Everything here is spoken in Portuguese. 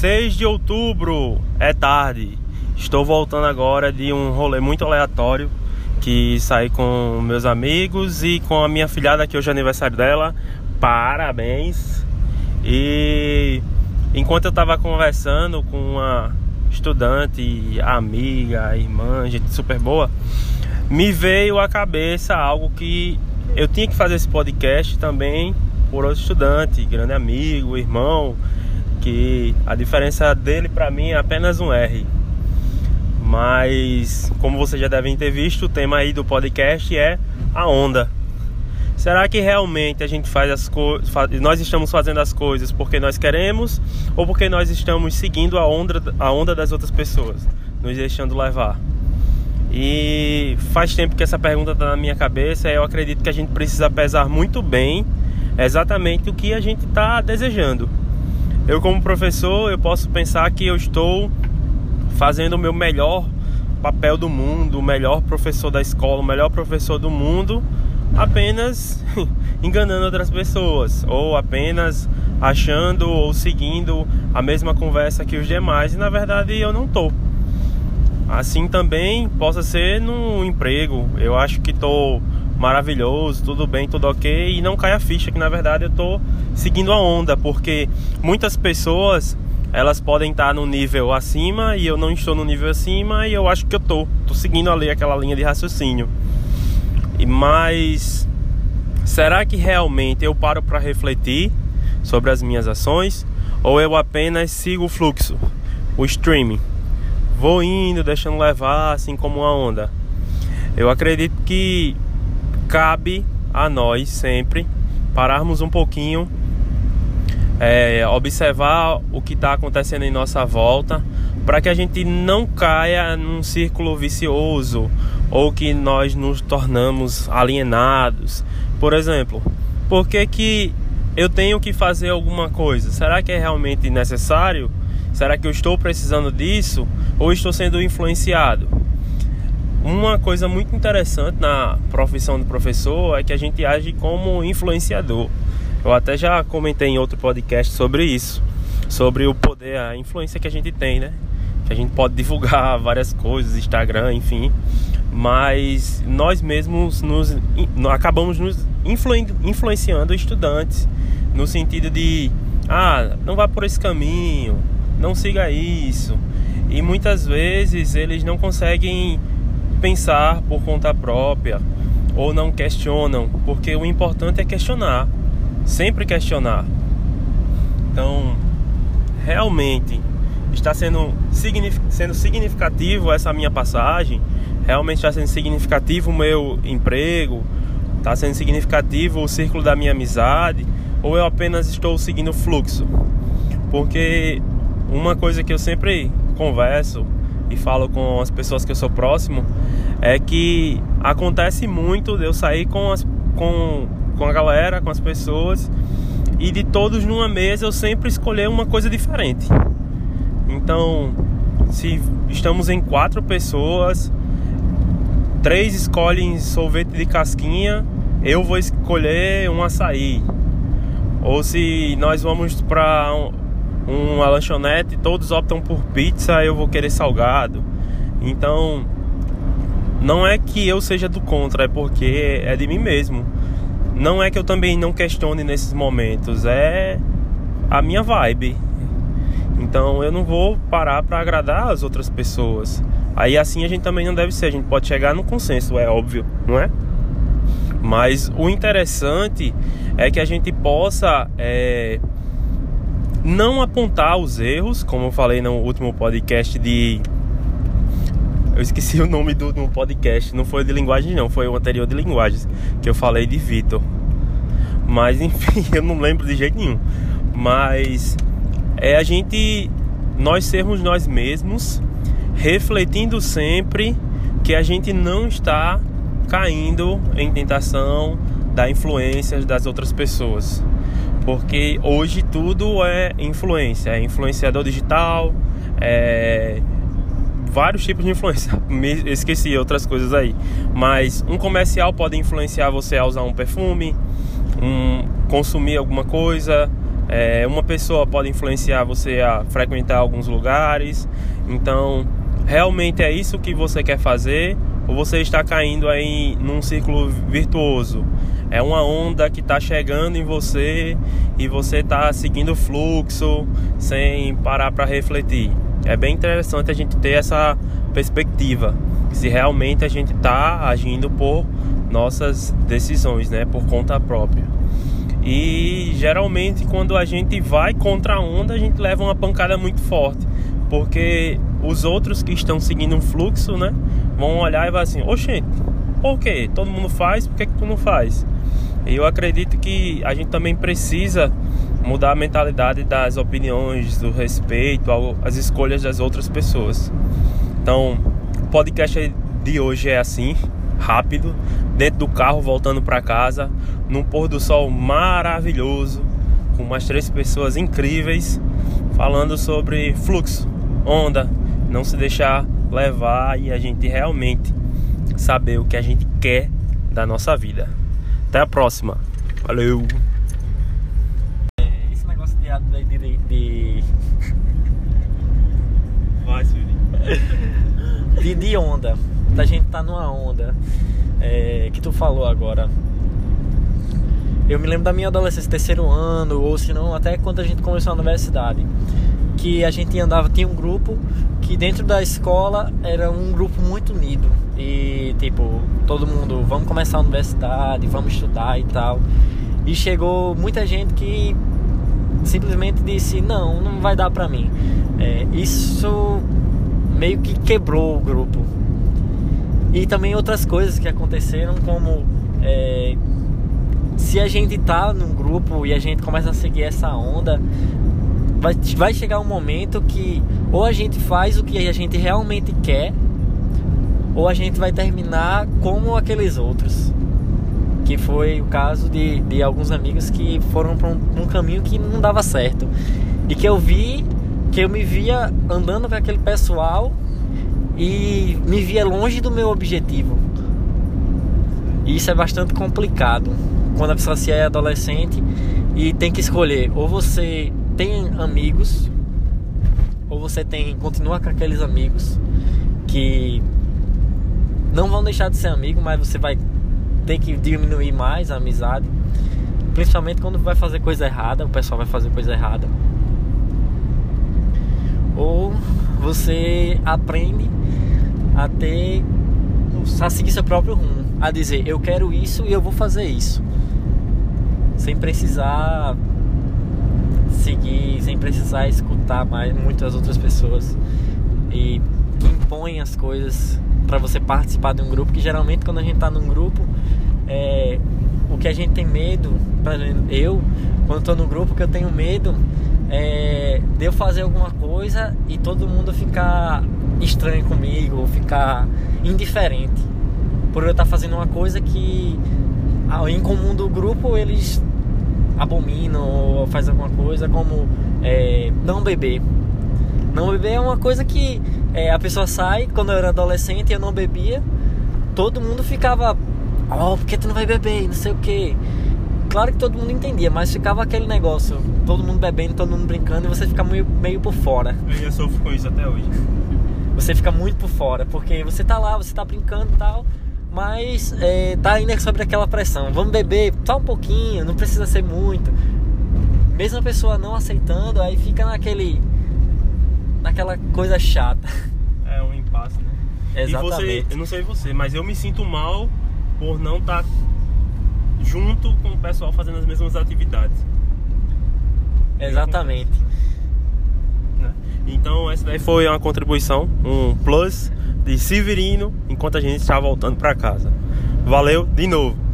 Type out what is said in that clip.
6 de outubro, é tarde. Estou voltando agora de um rolê muito aleatório que saí com meus amigos e com a minha filhada que hoje é aniversário dela. Parabéns. E enquanto eu estava conversando com uma estudante, amiga, irmã, gente super boa, me veio à cabeça algo que eu tinha que fazer esse podcast também por outro estudante, grande amigo, irmão, que a diferença dele para mim é apenas um R. Mas, como vocês já devem ter visto, o tema aí do podcast é a onda. Será que realmente a gente faz as coisas, nós estamos fazendo as coisas porque nós queremos ou porque nós estamos seguindo a onda, a onda das outras pessoas, nos deixando levar? E faz tempo que essa pergunta está na minha cabeça. Eu acredito que a gente precisa pesar muito bem exatamente o que a gente está desejando. Eu como professor, eu posso pensar que eu estou fazendo o meu melhor papel do mundo, o melhor professor da escola, o melhor professor do mundo, apenas enganando outras pessoas ou apenas achando ou seguindo a mesma conversa que os demais e na verdade eu não tô. Assim também possa ser no emprego. Eu acho que estou maravilhoso, tudo bem, tudo ok, e não cai a ficha que na verdade eu estou seguindo a onda, porque muitas pessoas elas podem estar no nível acima e eu não estou no nível acima e eu acho que eu tô, tô seguindo ali aquela linha de raciocínio. E mas será que realmente eu paro para refletir sobre as minhas ações ou eu apenas sigo o fluxo, o streaming? Vou indo, deixando levar assim como uma onda. Eu acredito que cabe a nós sempre pararmos um pouquinho, é, observar o que está acontecendo em nossa volta, para que a gente não caia num círculo vicioso ou que nós nos tornamos alienados. Por exemplo, por que, que eu tenho que fazer alguma coisa? Será que é realmente necessário? Será que eu estou precisando disso? Ou estou sendo influenciado? Uma coisa muito interessante na profissão do professor é que a gente age como influenciador. Eu até já comentei em outro podcast sobre isso, sobre o poder, a influência que a gente tem, né? Que a gente pode divulgar várias coisas, Instagram, enfim, mas nós mesmos nos acabamos nos influenciando estudantes no sentido de ah, não vá por esse caminho, não siga isso. E muitas vezes eles não conseguem pensar por conta própria ou não questionam, porque o importante é questionar, sempre questionar. Então, realmente está sendo, sendo significativo essa minha passagem, realmente está sendo significativo o meu emprego, está sendo significativo o círculo da minha amizade, ou eu apenas estou seguindo o fluxo? Porque uma coisa que eu sempre converso e falo com as pessoas que eu sou próximo é que acontece muito de eu sair com, as, com, com a galera, com as pessoas e de todos numa mesa eu sempre escolher uma coisa diferente. Então, se estamos em quatro pessoas, três escolhem sorvete de casquinha, eu vou escolher um açaí. Ou se nós vamos para uma lanchonete, todos optam por pizza, eu vou querer salgado. Então, não é que eu seja do contra, é porque é de mim mesmo. Não é que eu também não questione nesses momentos, é a minha vibe. Então, eu não vou parar para agradar as outras pessoas. Aí assim a gente também não deve ser, a gente pode chegar no consenso, é óbvio, não é? Mas o interessante é que a gente possa é, não apontar os erros, como eu falei no último podcast de. Eu esqueci o nome do, podcast, não foi de linguagem, não, foi o anterior de linguagens, que eu falei de Vitor. Mas enfim, eu não lembro de jeito nenhum. Mas é a gente, nós sermos nós mesmos, refletindo sempre que a gente não está caindo em tentação da influência das outras pessoas porque hoje tudo é influência, é influenciador digital, é vários tipos de influência. Me esqueci outras coisas aí, mas um comercial pode influenciar você a usar um perfume, um consumir alguma coisa, É, uma pessoa pode influenciar você a frequentar alguns lugares. Então, realmente é isso que você quer fazer ou você está caindo aí num círculo virtuoso? É uma onda que está chegando em você e você está seguindo o fluxo sem parar para refletir. É bem interessante a gente ter essa perspectiva, se realmente a gente está agindo por nossas decisões, né, por conta própria. E geralmente quando a gente vai contra a onda, a gente leva uma pancada muito forte, porque os outros que estão seguindo um fluxo, né, vão olhar e vai assim: "Oxente, por quê? Todo mundo faz, por que, que tu não faz?" E eu acredito que a gente também precisa mudar a mentalidade das opiniões, do respeito às escolhas das outras pessoas. Então, o podcast de hoje é assim, rápido, dentro do carro voltando para casa, num pôr do sol maravilhoso, com umas três pessoas incríveis, falando sobre fluxo, onda, não se deixar levar e a gente realmente saber o que a gente quer da nossa vida. Até a próxima. Valeu! Esse negócio de. de, de, de... Vai, de, de onda. Da gente tá numa onda. É, que tu falou agora. Eu me lembro da minha adolescência, terceiro ano, ou se não, até quando a gente começou a universidade. Que a gente andava, tinha um grupo que dentro da escola era um grupo muito unido. E tipo, todo mundo, vamos começar a universidade, vamos estudar e tal. E chegou muita gente que simplesmente disse: Não, não vai dar pra mim. É, isso meio que quebrou o grupo. E também outras coisas que aconteceram, como é, se a gente tá num grupo e a gente começa a seguir essa onda, vai, vai chegar um momento que ou a gente faz o que a gente realmente quer, ou a gente vai terminar como aqueles outros. Que foi o caso de, de alguns amigos que foram para um, um caminho que não dava certo. E que eu vi, que eu me via andando com aquele pessoal e me via longe do meu objetivo. E isso é bastante complicado quando a pessoa se é adolescente e tem que escolher ou você tem amigos ou você tem continua com aqueles amigos que não vão deixar de ser amigo, mas você vai ter que diminuir mais a amizade, principalmente quando vai fazer coisa errada, o pessoal vai fazer coisa errada. Ou você aprende a ter a seguir seu próprio rumo, a dizer eu quero isso e eu vou fazer isso, sem precisar sem precisar escutar mais muitas outras pessoas e que impõem as coisas para você participar de um grupo que geralmente quando a gente está num grupo é, o que a gente tem medo eu quando estou no grupo que eu tenho medo é, de eu fazer alguma coisa e todo mundo ficar estranho comigo ficar indiferente por eu estar tá fazendo uma coisa que em comum do grupo eles abominam ou faz alguma coisa como é, não beber. Não beber é uma coisa que é, a pessoa sai, quando eu era adolescente e eu não bebia, todo mundo ficava, ó, oh, por que tu não vai beber? Não sei o que. Claro que todo mundo entendia, mas ficava aquele negócio, todo mundo bebendo, todo mundo brincando e você fica meio, meio por fora. Eu sofro com isso até hoje. Você fica muito por fora, porque você tá lá, você tá brincando e tal, mas é, tá ainda sobre aquela pressão. Vamos beber só um pouquinho, não precisa ser muito. Mesmo a pessoa não aceitando, aí fica naquele. naquela coisa chata. É um impasse, né? Exatamente. E você, eu não sei você, mas eu me sinto mal por não estar tá junto com o pessoal fazendo as mesmas atividades. Exatamente. Né? Então essa daí foi uma contribuição, um plus de Severino enquanto a gente está voltando para casa. Valeu de novo.